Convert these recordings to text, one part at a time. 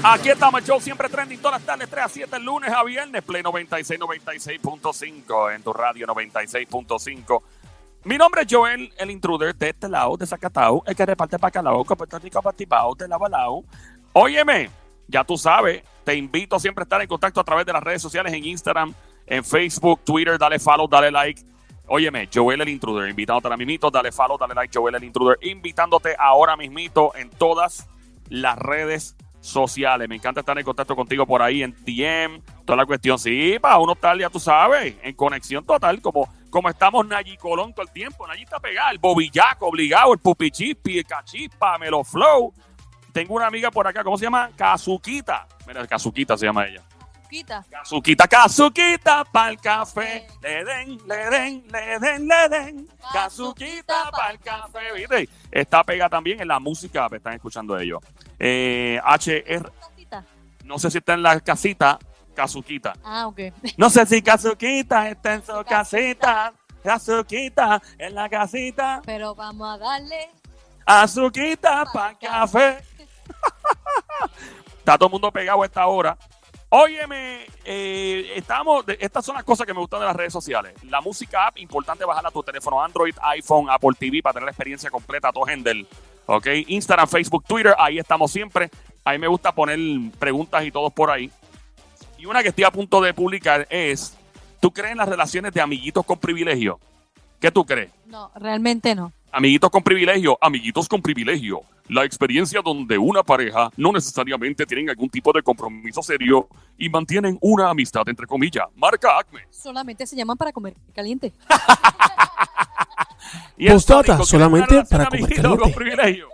Aquí estamos, el show siempre trending todas las tardes, 3 a 7, lunes a viernes, Play 96, 96.5, en tu radio 96.5. Mi nombre es Joel, el intruder de este lado, de Zacatau, el que reparte bacalao, con Puerto Rico, Patibao, de Lavalao. Óyeme, ya tú sabes, te invito siempre a estar en contacto a través de las redes sociales, en Instagram, en Facebook, Twitter, dale follow, dale like. Óyeme, Joel el Intruder, invitándote ahora mismito, dale follow, dale like, Joel el Intruder, invitándote ahora mismito en todas las redes sociales. Me encanta estar en contacto contigo por ahí en DM, toda la cuestión. Sí, para uno estar, ya tú sabes, en conexión total, como, como estamos Nayi Colón todo el tiempo. Nayi está pegada, el bobillaco obligado, el pupichipi, el cachispa, Melo Flow. Tengo una amiga por acá, ¿cómo se llama? Kazuquita. Mira, Kazuquita se llama ella. Quita. Kazuquita, Kazuquita, pa'l café. Le den, le den, le den, le den. Kazuquita, pa'l café. ¿Viste? Está pegada también en la música, me están escuchando ellos. Eh, HR, no sé si está en la casita, Kazuquita. Ah, ok. No sé si Kazuquita está en su casita. Kazuquita en la casita. Pero vamos a darle. Azuquita pa' café. Está todo el mundo pegado a esta hora. Óyeme, eh, estamos, estas son las cosas que me gustan de las redes sociales. La música app, importante bajarla a tu teléfono Android, iPhone, Apple TV para tener la experiencia completa a todo Hendel. Ok, Instagram, Facebook, Twitter, ahí estamos siempre. A mí me gusta poner preguntas y todos por ahí. Y una que estoy a punto de publicar es, ¿tú crees en las relaciones de amiguitos con privilegio? ¿Qué tú crees? No, realmente no. Amiguitos con privilegio, amiguitos con privilegio. La experiencia donde una pareja no necesariamente tienen algún tipo de compromiso serio y mantienen una amistad entre comillas. Marca Acme. Solamente se llaman para comer caliente. Y el Postdata, Sónico, ¿quieres solamente para comer caliente. con privilegio?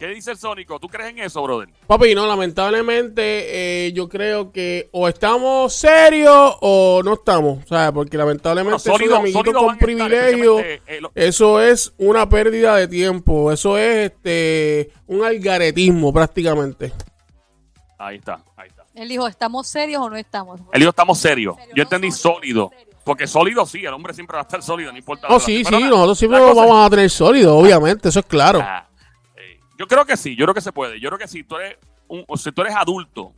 ¿Qué dice el Sónico? ¿Tú crees en eso, brother? Papi, no, lamentablemente eh, yo creo que o estamos serios o no estamos, ¿sabes? Porque lamentablemente Bueno, sólido- amiguitos con estar, privilegio, eh, lo- eso es una pérdida de tiempo, eso es este un algaretismo prácticamente. Ahí está, ahí está. Él dijo, ¿estamos serios o no estamos? Él dijo, estamos serios. Serio, Yo no entendí sólido, serio. Porque sólido sí, el hombre siempre va a estar sólido, no importa. Oh, sí, relación. sí, la- nosotros siempre vamos a tener sólido, obviamente, eso es claro. Ah, yo creo que sí, yo creo que se puede. Yo creo que si tú eres un, o si tú eres adulto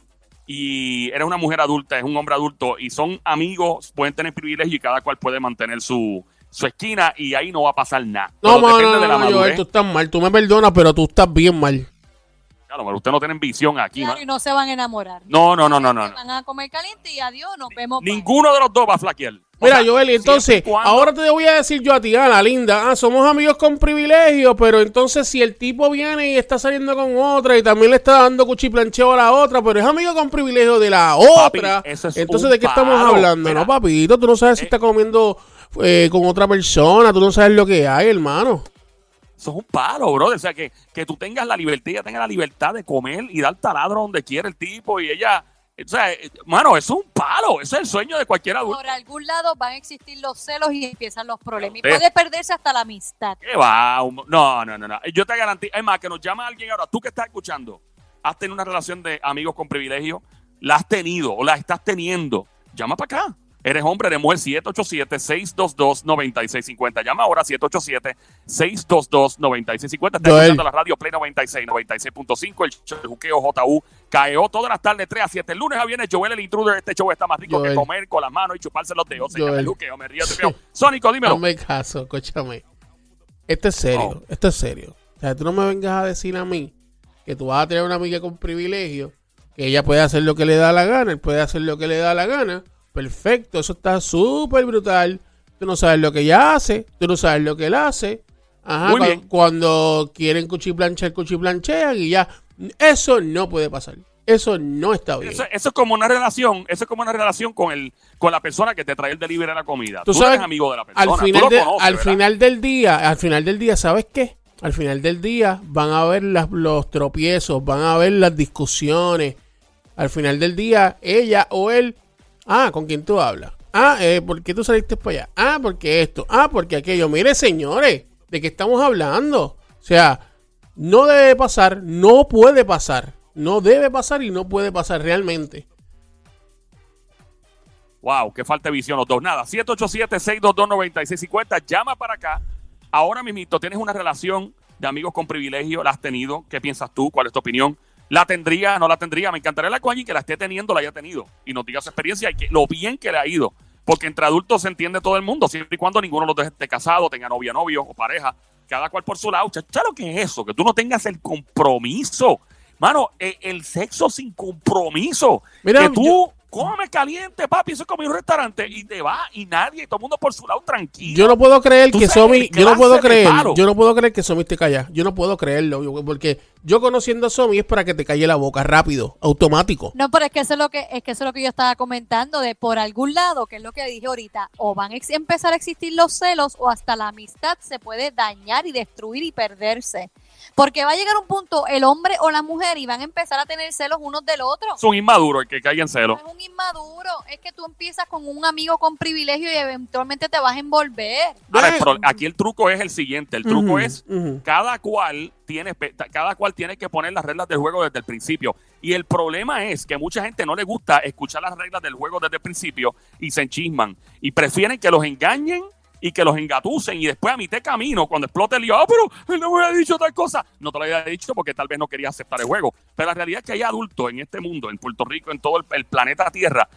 y eres una mujer adulta, es un hombre adulto y son amigos, pueden tener privilegio y cada cual puede mantener su, su esquina y ahí no va a pasar nada. No, mano, no, de la no, Joel, madurez. tú estás mal, tú me perdonas, pero tú estás bien mal. Claro, pero ustedes no tienen visión aquí. Claro, ¿no? y no se van a enamorar. No, no, no, no, no. Se van a comer caliente y adiós, nos vemos. Ninguno de los dos va a flaquear. Mira, sea, Joel, y entonces, cuando- ahora te voy a decir yo a ti, Ana, linda, ah, somos amigos con privilegio, pero entonces si el tipo viene y está saliendo con otra y también le está dando cuchiplancheo a la otra, pero es amigo con privilegio de la Papi, otra, eso es entonces ¿de qué estamos hablando? Mira. no, papito, tú no sabes si Eh. está comiendo eh, con otra persona, tú no sabes lo que hay, hermano. Eso es un palo, brother. O sea, que, que tú tengas la libertad, ella tenga la libertad de comer y dar taladro donde quiera el tipo y ella. O sea, eh, mano, eso es un palo. Es el sueño de cualquier adulto. Por algún lado van a existir los celos y empiezan los problemas. Y puede perderse hasta la amistad. ¿Qué va? No, no, no, no. Yo te garantizo. Es más, que nos llama alguien ahora. Tú que estás escuchando, has tenido una relación de amigos con privilegio, la has tenido o la estás teniendo. Llama para acá. Eres hombre, eres mujer, 787-622-9650. Llama ahora, 787-622-9650. Está escuchando la radio Play 96, 96.5, el show de Juqueo JU, KEO, todas las tardes, 3 a 7. El lunes a viernes, Joel el Intruder. Este show está más rico Joel. que comer con las manos y chuparse los dedos. Se llama el Juqueo, me río, veo. Sónico, dímelo. Hazme caso, escúchame. Esto es serio, Oh. esto es serio. O sea, tú no me vengas a decir a mí que tú vas a tener una amiga con privilegio, que ella puede hacer lo que le da la gana, él puede hacer lo que le da la gana. Perfecto, eso está súper brutal. Tú no sabes lo que ella hace, tú no sabes lo que él hace. Ajá, Muy bien. cuando quieren cuchiplanchar, cuchiplanchean y ya. Eso no puede pasar. Eso no está bien. Eso, eso es como una relación, eso es como una relación con el, con la persona que te trae el delivery de la comida. Tú Tú, sabes, eres amigo de la persona. al tú final, lo de- conoces, al ¿verdad? final del día, al final del día, ¿sabes qué? Al final del día van a ver las- los tropiezos, van a ver las discusiones. Al final del día, ella o él, ah, ¿con quién tú hablas? Ah, eh, ¿por qué tú saliste para allá? Ah, porque esto, ah, porque aquello. Mire, señores, ¿de qué estamos hablando? O sea, no debe pasar, no puede pasar. No debe pasar y no puede pasar realmente. Wow, qué falta de visión los dos. Nada, 787-622-9650. Llama para acá. Ahora mismito tienes una relación de amigos con privilegio? ¿La has tenido? ¿Qué piensas tú? ¿Cuál es tu opinión? ¿La tendría? ¿No la tendría? Me encantaría la y que la esté teniendo, la haya tenido. Y nos diga su experiencia y que, lo bien que le ha ido. Porque entre adultos se entiende todo el mundo, siempre y cuando ninguno de los dos esté casado, tenga novia, novio o pareja, cada cual por su lado. ¿Sabes lo que es eso? Que tú no tengas el compromiso. Mano, eh, el sexo sin compromiso. Mira, que tú yo- come caliente, papi, eso es como ir a un restaurante y te va y nadie, todo el mundo por su lado tranquilo. Yo no puedo creer que Somi, yo no puedo creer, yo no puedo creer que Somi esté callada. Yo no puedo creerlo, yo- porque yo conociendo a Somi es para que te calle la boca rápido, automático. No, pero es que eso es lo que es que eso es lo que yo estaba comentando de por algún lado, que es lo que dije ahorita, o van a empezar a existir los celos o hasta la amistad se puede dañar y destruir y perderse. Porque va a llegar un punto el hombre o la mujer y van a empezar a tener celos unos del otro. Es un inmaduro el que caiga en celo. No es un inmaduro, es que tú empiezas con un amigo con privilegio y eventualmente te vas a envolver. Ahora, pro- aquí el truco es el siguiente. El truco es cada cual tiene cada cual tiene que poner las reglas del juego desde el principio. Y el problema es que mucha gente no le gusta escuchar las reglas del juego desde el principio y se enchisman y prefieren que los engañen y que los engatusen y después a mitad de camino cuando explote el lío, ah, pero él no me había dicho tal cosa. No te lo había dicho porque tal vez no quería aceptar el juego. Pero la realidad es que hay adultos en este mundo, en Puerto Rico, en todo el, el planeta Tierra,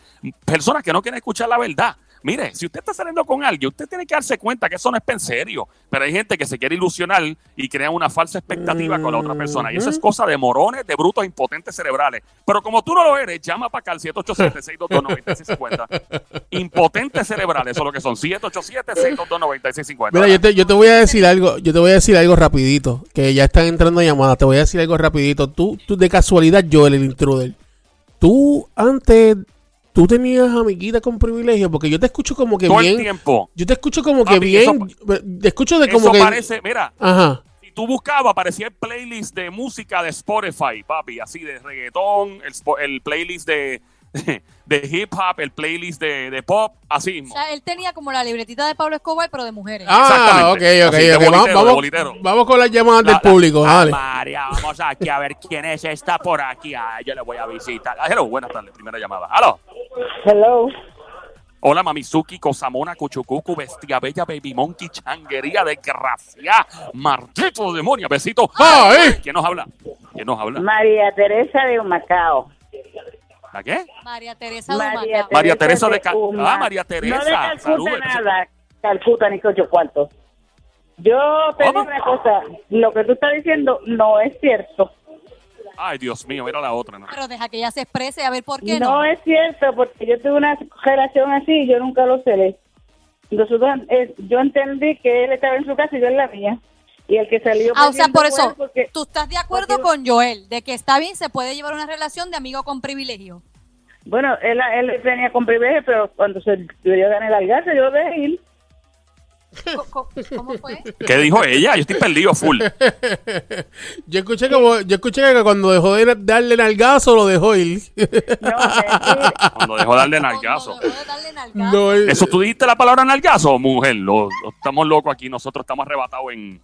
personas que no quieren escuchar la verdad. Mire, si usted está saliendo con alguien, usted tiene que darse cuenta que eso no es en serio. Pero hay gente que se quiere ilusionar y crea una falsa expectativa con la otra persona. Y eso es cosa de morones, de brutos, impotentes cerebrales. Pero como tú no lo eres, llama para acá al 787-622-9650. Impotentes cerebrales, eso es lo que son. 787-622-9650. Mira, yo te, yo te voy a decir algo, yo te voy a decir algo rapidito, que ya están entrando llamadas, te voy a decir algo rapidito. Tú, tú de casualidad, Joel, el intruder, tú antes, tú tenías amiguita con privilegio, porque yo te escucho como que Todo el bien, tiempo. yo te escucho como que Papi, bien, te escucho de como Eso que, parece, mira, ajá, si tú buscabas, aparecía el playlist de música de Spotify, papi, así de reggaetón, el, el playlist de, de hip hop, el playlist de, de pop, así O sea, él tenía como la libretita de Pablo Escobar, pero de mujeres. ah, ok, Exactamente. ok, Así, de ok, vamos, bolitero, vamos, vamos con las llamadas La- del la- público, dale. María, vamos aquí a ver quién es esta por aquí. Ah, yo le voy a visitar. Ah, hello, buenas tardes, primera llamada. Aló. Hello. Hola, Mamizuki, Cosamona, Cuchucucu, Bestia Bella, Baby Monkey, Changuería, Desgracia, Maldito demonio, besito. ¡Ay! ¿Quién nos habla? ¿Quién nos habla? María Teresa de Humacao. ¿La qué? María Teresa María Dumacao. María Teresa de Ca- Uma. Ah, María Teresa, No de Calcuta saludos. nada, Calcuta ni ocho cuartos. Yo te ¿Cómo? digo una cosa, lo que tú estás diciendo no es cierto. Ay, Dios mío, mira la otra. ¿no? Pero deja que ella se exprese a ver por qué no. No es cierto, porque yo tuve una relación así y yo nunca lo celé. Nosotros, eh, yo entendí que él estaba en su casa y yo en la mía. Y el que salió... Ah, o sea, por eso, porque- tú estás de acuerdo porque- con Joel, de que está bien, se puede llevar una relación de amigo con privilegio. Bueno, él, él venía con privilegio, pero cuando se yo gané la algarza, yo dejé ir. ¿Cómo fue? ¿Qué dijo ella? Yo estoy perdido full. Yo escuché como, yo escuché que cuando dejó de darle nalgazo lo dejó ir. No. Cuando dejó de darle nalgazo. Dejó de darle nalgazo. No, eh, ¿Eso tú dijiste la palabra nalgazo, mujer? Lo, lo- estamos locos aquí. Nosotros estamos arrebatados en...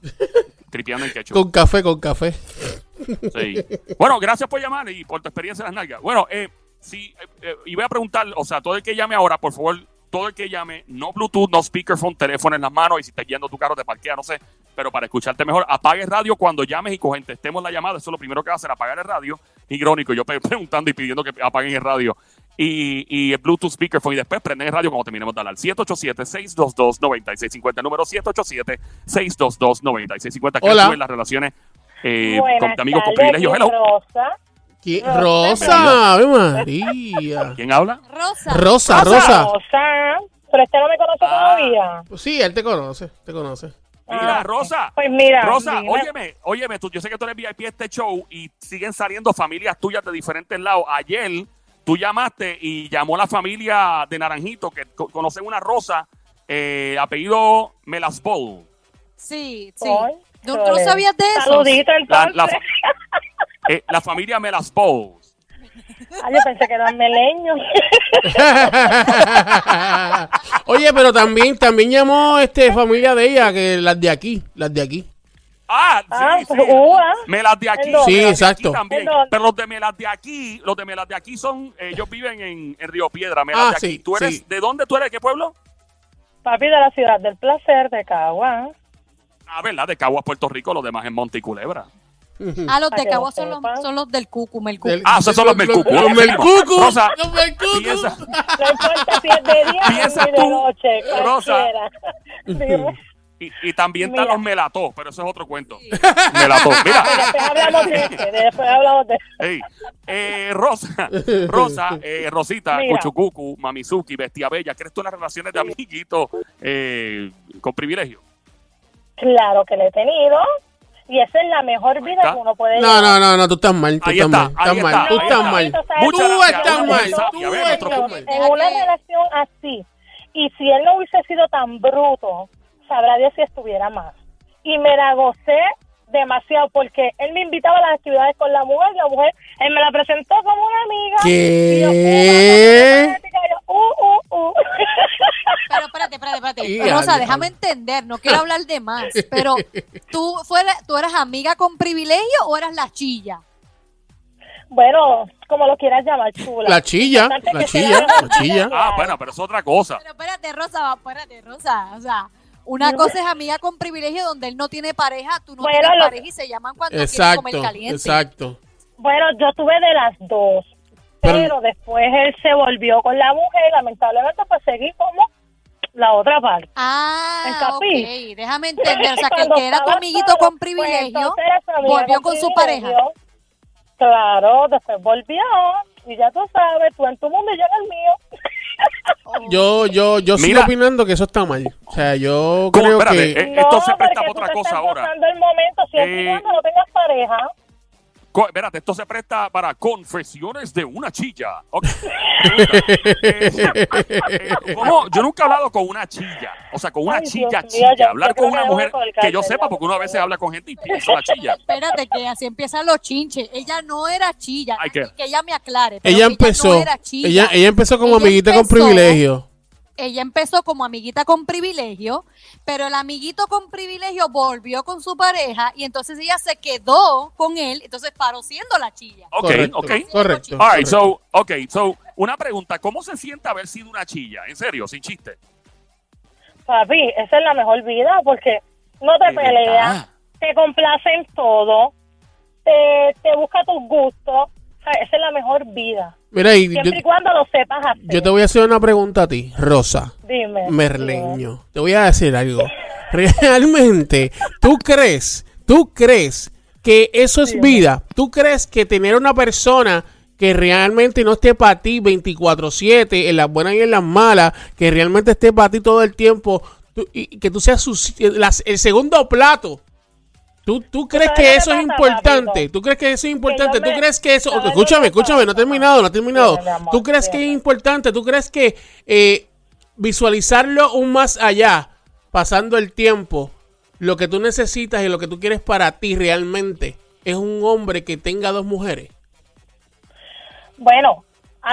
Tripeando en quechua. con café, con café. Sí. Bueno, gracias por llamar y por tu experiencia en las nalgas. Bueno, eh, sí, eh, eh, y voy a preguntar, o sea, todo el que llame ahora, por favor, todo el que llame, no Bluetooth, no speakerphone, teléfono en las manos y si estás guiando tu carro te parquea, no sé, pero para escucharte mejor, apague radio cuando llames y contestemos la llamada. Eso es lo primero que va a hacer, apagar el radio. Irónico, yo preguntando y pidiendo que apaguen el radio. Y, y el Bluetooth speakerphone y después prenden el radio cuando terminemos de hablar. 787-622-9650, número 787-622-9650. ¿Qué Hola. tú en las relaciones eh, con amigos con privilegios? Hello. Rosa. ¿Qui- Rosa. Ave María. ¿Quién habla? Rosa. Rosa, Rosa. Rosa, pero este no me conoce Ah. todavía. Sí, él te conoce, te conoce. Mira, Ah, Rosa. Pues mira, Rosa, dime. óyeme, óyeme, tú, yo sé que tú eres VIP de este show y siguen saliendo familias tuyas de diferentes lados. Ayer tú llamaste y llamó la familia de Naranjito, que co- conocen una Rosa, eh, apellido Melasbol. Sí, sí. Ay, ¿Tú, tú no sabías de eso? Saludito entonces. la, eh, la familia Melasbol. Ah, yo pensé que eran meleños. Oye, pero también, también llamó este familia de ella, que las de aquí, las de aquí. Ah, Ah, sí, pues, sí. ua. Melas de aquí. Sí, Melas aquí exacto. Pero los de Melas de aquí, los de Melas de aquí son, eh, ellos viven en, en Río Piedra, Melas Ah, de aquí. sí, ¿Tú eres, sí. ¿De dónde tú eres? ¿De qué pueblo? Papi de la ciudad del placer de Cagua. Ah, ¿verdad? De Caguas, Puerto Rico, los demás en Monte y Culebra. Ah, los de lo son los, son los del cucu, Melcucu. Del- Ah, esos son los Melcucu. Los Melcucu. Rosa, Los Melcucu. Piensa, No importa si es de día Piensa de tú, noche, Rosa. y, y también están los melató, pero eso es otro cuento. Melató. Mira, Después hablamos de este, después hablamos de Ey, eh, Rosa, Rosa, eh, Rosita. Cuchucucu, Mamizuki, Bestia Bella, ¿crees tú en las relaciones de amiguitos eh, con privilegio? Claro que lo he tenido. Y esa es la mejor vida que uno puede No, no, no, no, tú estás mal, tú Ahí estás está, mal, ahí estás mal, está. tú estás mal. Tú estás mal, tú estás en una relación así, y si él no hubiese sido tan bruto, sabrá Dios si estuviera más. Y me la gocé demasiado porque él me invitaba a las actividades con la mujer, la mujer, él me la presentó como una amiga. ¿Qué? Y yo, "Uh, y uh, uh". Pero espérate, espérate, espérate. Y Rosa, al- déjame entender, no quiero hablar de más, pero ¿tú, fuera, ¿tú eras amiga con privilegio o eras la chilla? Bueno, como lo quieras llamar, chula. La chilla, la chilla, la chilla. Ah, bueno, pero es otra cosa. Pero espérate, Rosa, espérate, Rosa. O sea, una cosa es amiga con privilegio donde él no tiene pareja, tú no Bueno, tienes lo- pareja y se llaman cuando quieren comer Exacto, caliente. exacto. Bueno, yo tuve de las dos, Pero- pero, después él se volvió con la mujer, lamentablemente pues seguí como la otra parte. Ah, ok, déjame entender. O sea, que el que era tu amiguito con pues, privilegio volvió con su pareja. Claro, después volvió y ya tú sabes, tú en tu mundo y yo en el mío. Oh. Yo, yo, yo sigo Mira. opinando que eso está mal. O sea, yo ¿Cómo? creo Espérate, que... eh, esto se presta para otra cosa ahora. el momento, siempre Eh, no tengas pareja. Co- espérate, esto se presta para confesiones de una chilla. Ok. Eh, eh, ¿cómo? Yo nunca he hablado con una chilla. O sea, con una Ay, chilla Dios chilla. Hablar yo con una mujer que yo sepa, porque uno a veces habla con gente y piensa la chilla. Espérate, que así empiezan los chinches. Ella no era chilla. Que ella me aclare. pero ella empezó, no era chilla. ella, ella empezó como Ella amiguita con privilegio. Ella empezó como amiguita con privilegio, pero el amiguito con privilegio volvió con su pareja y entonces ella se quedó con él, entonces paró siendo la chilla. Ok, correcto, ok. correcto. All right, correcto. so, ok, so, una pregunta. ¿Cómo se siente haber sido una chilla? En serio, sin chiste. Papi, esa es la mejor vida porque no te peleas, te complace en todo, te, te busca tus gustos. O sea, esa es la mejor vida. Mira, y yo, Siempre y cuando lo sepas hacer. yo te voy a hacer una pregunta a ti, Rosa. Dime. dime. Merleño. Te voy a decir algo. Realmente, ¿tú crees, tú crees que eso es vida? ¿Tú crees que tener una persona que realmente no esté para ti 24/7, en las buenas y en las malas, que realmente esté para ti todo el tiempo, tú- y que tú seas su- las- el segundo plato? ¿Tú, ¿Tú crees que eso es importante? ¿Tú crees que eso es importante? ¿Tú crees que eso... ¿sabes lo Escúchame, escúchame, no pasa? terminado, no he terminado. ¿Tú crees que es importante? ¿Tú crees que eh, visualizarlo un más allá, pasando el tiempo, lo que tú necesitas y lo que tú quieres para ti realmente, es un hombre que tenga dos mujeres? Bueno,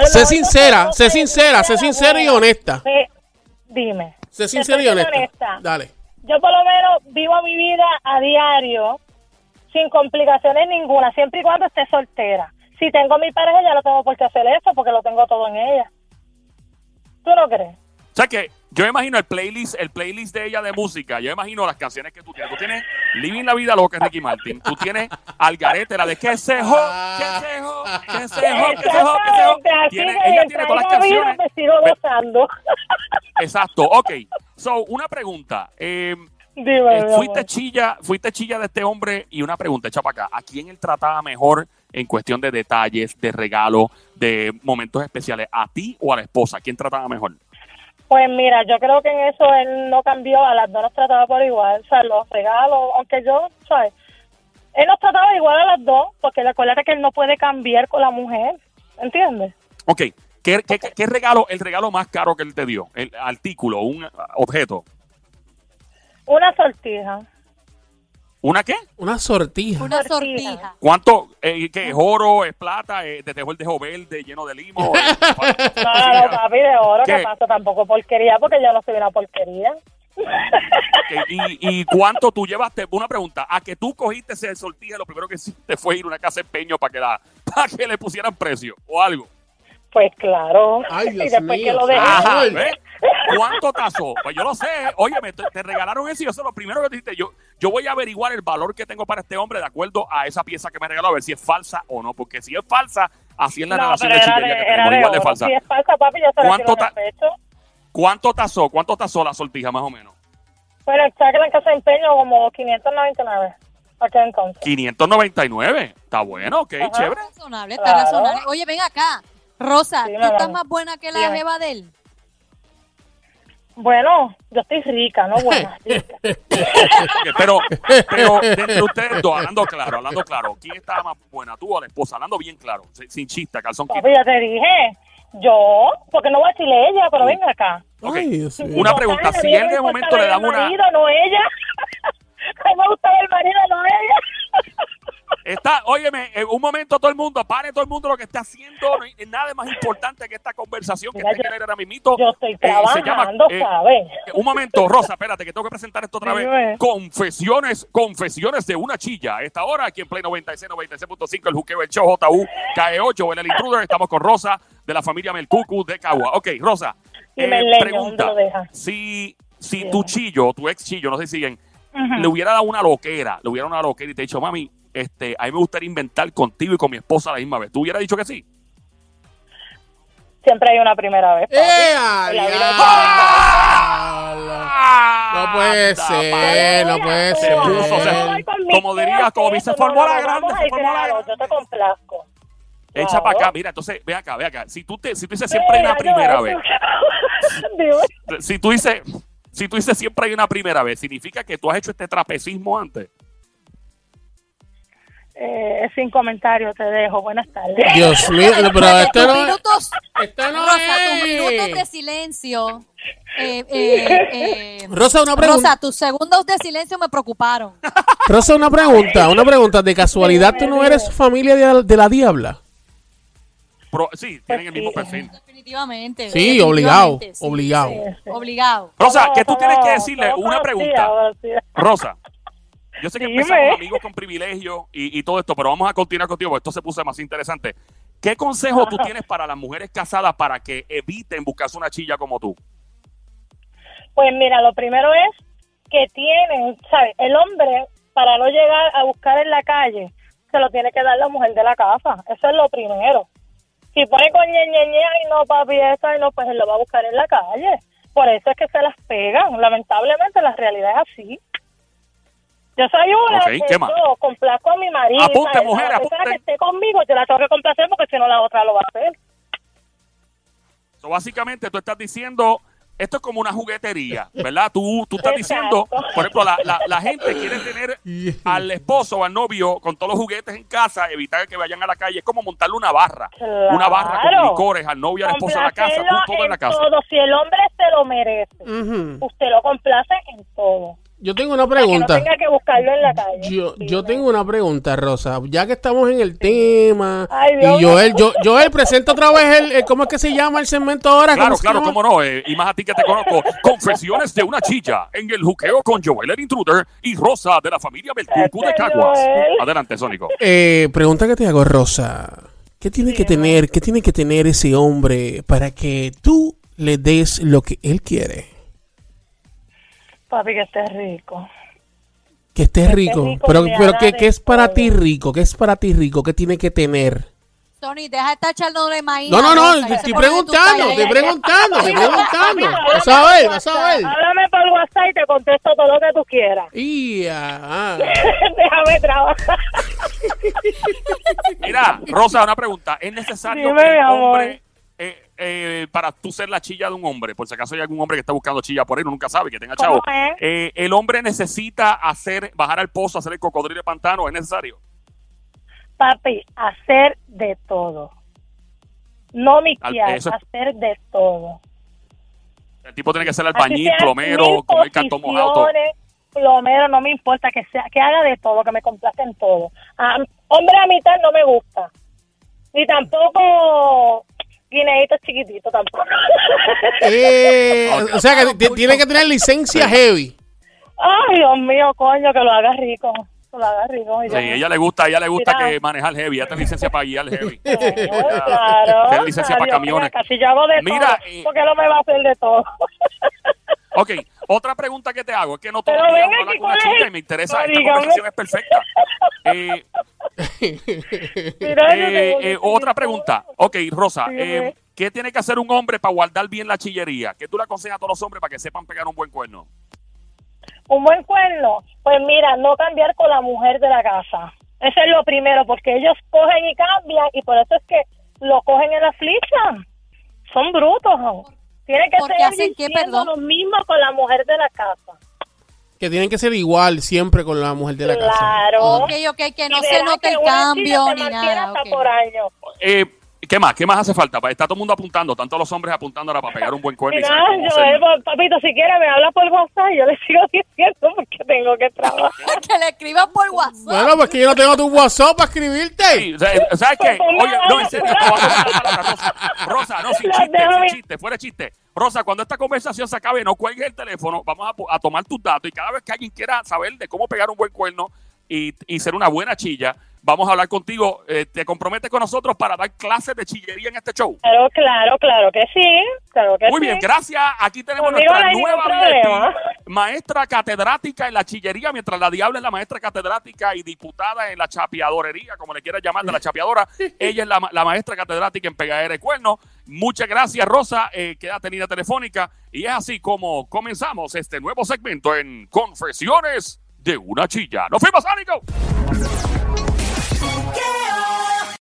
Sé sincera, sé sincera, sé sincera y honesta. Dime. Sé sincera y honesta. Dale. Yo por lo menos vivo mi vida a diario sin complicaciones ninguna, siempre y cuando esté soltera. Si tengo mi pareja ya no tengo por qué hacer eso porque lo tengo todo en ella. ¿Tú no crees? O sea que yo me imagino el playlist, el playlist de ella de música. Yo me imagino las canciones que tú tienes. Tú tienes Living la Vida Loca, Ricky Martin. Tú tienes Algarete, la de que se jo, que se jo, que se jo, que se jo, que se jo. Tiene- ella tiene todas las canciones. Exacto, ok. So, una pregunta. Eh, Dime, eh, fuiste chilla, fuiste chilla de este hombre y una pregunta, echa para acá. ¿A quién él trataba mejor en cuestión de detalles, de regalo, de momentos especiales? ¿A ti o a la esposa? ¿Quién trataba mejor? Pues mira, yo creo que en eso él no cambió, a las dos nos trataba por igual, o sea, los regalos, aunque yo, ¿sabes? Él nos trataba igual a las dos, porque recuerda que él no puede cambiar con la mujer, ¿entiendes? Ok. ¿Qué, qué, qué- qué regalo, el regalo más caro que él te dio? El artículo, un objeto. Una sortija. ¿Una qué? Una sortija. Una Sortija. ¿Cuánto? Eh, ¿Qué es oro? ¿Es plata? Eh, ¿Te dejó el dejo verde lleno de limo? Eh, Claro, papi, de oro, ¿Qué? ¿qué pasa? Tampoco porquería, porque yo no soy una porquería. ¿Y, ¿Y cuánto tú llevaste? Una pregunta. ¿A que tú cogiste ese sortija lo primero que hiciste fue ir a una casa de empeño para que, la, para que le pusieran precio o algo? Pues claro. Ay, y Dios después mío. que lo dejé. ¿Cuánto tasó? Pues yo lo sé. Óyeme, te, te regalaron eso y eso es lo primero que te dijiste. Yo, yo voy a averiguar el valor que tengo para este hombre de acuerdo a esa pieza que me regaló, a ver si es falsa o no. Porque si es falsa, así es la No, relación pero de chillería que era tenemos, igual de falsa. Si es falsa, papi, yo se la ¿Cuánto ta-. ¿Cuánto tasó? ¿Cuánto tasó la sortija más o menos? Bueno, exacto, en casa de empeño como 599. Aquí entonces. 599. Está bueno, ok, Ajá. chévere. razonable, está Claro. razonable. Oye, ven acá. Rosa, Sí, ¿tú estás más buena que la Dime. jeva de él? Bueno, yo estoy rica, no buena, rica. Pero, pero de entre ustedes dos, hablando claro, hablando claro, ¿quién estaba más buena? ¿Tú o la esposa? Hablando bien claro, sin chista, calzón. Papi, ya te dije. Yo, porque no voy a decirle ella, pero ven acá. Ok. Ay, Dios mío. Una pregunta, si él de momento le da una... marido, no ella. A mí me gusta ver el marido, no ella. Está, óyeme, en un momento todo el mundo, pare todo el mundo lo que está haciendo, no hay nada más importante que esta conversación que Mira, está en el ahora mismito. Yo estoy Eh, se llama, trabajando, eh, ¿sabes? Un momento, Rosa, espérate, que tengo que presentar esto otra vez. Confesiones, confesiones de una chilla. A esta hora, aquí en Play 96, 96.5, el juqueo, el show JU, KE8, en el intruder. Estamos con Rosa, de la familia Melcucu de Cagua. Ok, Rosa, Y eh, pregunta. ¿dónde lo deja? Si, si tu chillo, tu ex chillo, no sé si siguen, Le hubiera dado una loquera, le hubiera dado una loquera y te ha dicho, mami, este, a mí me gustaría inventar contigo y con mi esposa a la misma vez. ¿Tú hubieras dicho que sí? Siempre hay una primera vez. papi. ¡Eh, diablo! No puede Anda, ser, no puede Se ser. como diría, como se formó la no, grande. Yo te complazco. Echa Claro. para acá, mira, entonces, ve acá, ve acá. Si tú, te, si tú dices siempre hay una primera vez, si tú dices, si tú dices siempre hay una primera vez, significa que tú has hecho este trapecismo antes. Eh, sin comentario te dejo. Buenas tardes. Dios mío, pero esto no, minutos, esto no Rosa, tus minutos de es. silencio. eh, eh, eh, Rosa, una pregunta. Rosa, tus segundos de silencio me preocuparon. Rosa, una pregunta, una pregunta. ¿De casualidad tú no eres familia de, de la diabla? Pro- sí, tienen el mismo sí. perfil. Definitivamente. Sí, obligado, sí, obligado. Sí, sí. Obligado. Rosa, que tú tienes que decirle una pregunta. Rosa, yo sé que Dime. empezamos amigos con privilegio y, y todo esto, pero vamos a continuar contigo porque esto se puso más interesante. ¿Qué consejo tú tienes para las mujeres casadas para que eviten buscarse una chilla como tú? Pues mira, lo primero es que tienen, ¿sabes? El hombre, para no llegar a buscar en la calle, se lo tiene que dar la mujer de la casa. Eso es lo primero. Si pone con ñe, ñe, ñe, ay no, papi, esto, ay no, pues él lo va a buscar en la calle. Por eso es que se las pegan. Lamentablemente la realidad es así. Yo soy una Ok, que yo complazco a mi marido. Apunte, mujer, apunte. que esté conmigo, yo la tengo que complacer porque si no la otra lo va a hacer. So, básicamente tú estás diciendo, esto es como una juguetería, ¿verdad? Tú, tú estás diciendo, por ejemplo, la, la, la gente quiere tener al esposo o al novio con todos los juguetes en casa, evitar que vayan a la calle. Es como montarle una barra, una barra con licores al novio y al esposo en la casa, todo en la casa. todo. Si el hombre se lo merece, usted lo complace en todo. Yo tengo una Para que no pregunta. tenga que buscarlo en la calle. Yo, Sí, yo ¿no? tengo una pregunta, Rosa. Ya que estamos en el tema. Ay, Dios y Joel, yo, Joel, presenta otra vez el, el- ¿Cómo es que se llama el segmento ahora? Claro, ¿Cómo se claro, cómo no. eh, y más a ti que te conozco. Confesiones de una chilla en el juqueo con Joel el Intruder y Rosa de la familia Belcucu de Este Caguas. Adelante, Sónico. Eh, pregunta que te hago, Rosa. ¿Qué tiene que tener, qué tiene que tener ese hombre para que tú le des lo que él quiere? Papi, que esté rico. Que esté esté rico. rico, pero, pero ¿qué, qué es para ti rico? ¿Qué es para ti rico? ¿Qué tiene que tener? Tony, deja de estar echándole maíz. No, no, no, que estoy preguntando, estoy preguntando, estoy preguntando. Vas háblame a ver, por vas a WhatsApp, ver. Háblame por WhatsApp y te contesto todo lo que tú quieras. Y, ah, Déjame trabajar. Mira, Rosa, una pregunta. ¿Es necesario Dime, que el mi amor. hombre, eh, eh, para tú ser la chilla de un hombre, por si acaso hay algún hombre que está buscando chilla por ahí, uno nunca sabe que tenga ¿Cómo chavo, eh, el hombre necesita hacer, bajar al pozo, hacer el cocodrilo de pantano, ¿es necesario? Papi, hacer de todo. No miquiar, es- hacer de todo. El tipo tiene que ser albañil, plomero, comer cartón mojado. todo. Plomero, no me importa que sea, que haga de todo, que me complace en todo. A- hombre a mitad no me gusta. Ni tampoco guineitos chiquititos tampoco. eh, o sea que t- tiene que tener licencia heavy. Ay, Dios mío, coño, que lo haga rico. lo haga rico. Sí, ella le gusta, ella le gusta Mira. que manejar heavy. Ella tiene licencia para guiar heavy. Sí, claro. Tiene licencia para camiones. mira, Casi yo hago de Mira, todo. eh, porque no me va a hacer de todo. Ok, otra pregunta que te hago es que no todo el día con una ¿cuál es chica y me interesa. Esta conversación es perfecta. Eh, Mira, eh, eh, otra pregunta. Ok, Rosa, eh, ¿qué tiene que hacer un hombre para guardar bien la chillería? ¿Qué tú le aconsejas a todos los hombres para que sepan pegar un buen cuerno? Un buen cuerno, pues mira, no cambiar con la mujer de la casa. Eso es lo primero, porque ellos cogen y cambian y por eso es que lo cogen en la flecha. Son brutos. ¿no? Tiene que Porque ser hacen qué, perdón? lo mismo con la mujer de la casa. Que tienen que ser igual siempre con la mujer de la casa. Claro. Ok, ok, que no Y se note el cambio ni nada. hasta ok. por año. Eh, ¿Qué más? ¿Qué más hace falta? Está todo el mundo apuntando, tanto los hombres apuntando ahora para pegar un buen cuerno. cómo yo, eh, papito, si quiere me habla por WhatsApp y yo le sigo diciendo porque tengo que trabajar. Que le escriban por WhatsApp. Bueno, pues que yo no tengo tu WhatsApp para escribirte. Sí, ¿Sabes qué? Pues, Oye, no, en serio. pues, no, Rosa, Rosa, no, sin chiste, sin chiste, fuera de chiste. Rosa, cuando esta conversación se acabe, no cuelgues el teléfono, vamos a, tomar tus datos y cada vez que alguien quiera saber de cómo pegar un buen cuerno y, y ser una buena chilla, vamos a hablar contigo. Eh, te comprometes con nosotros para dar clases de chillería en este show. Claro, claro, claro que sí. Claro que Muy sí. bien, gracias. Aquí tenemos Conmigo nuestra no nueva maestra catedrática en la chillería, mientras la diabla es la maestra catedrática y diputada en la chapeadorería, como le quieras llamar, de la chapeadora. Ella es la, ma- la maestra catedrática en pegadera de cuernos. Muchas gracias, Rosa. Eh, quédate en línea telefónica. Y es así como comenzamos este nuevo segmento en Confesiones de una chilla. ¡Nos fuimos, Ánico! Yeah.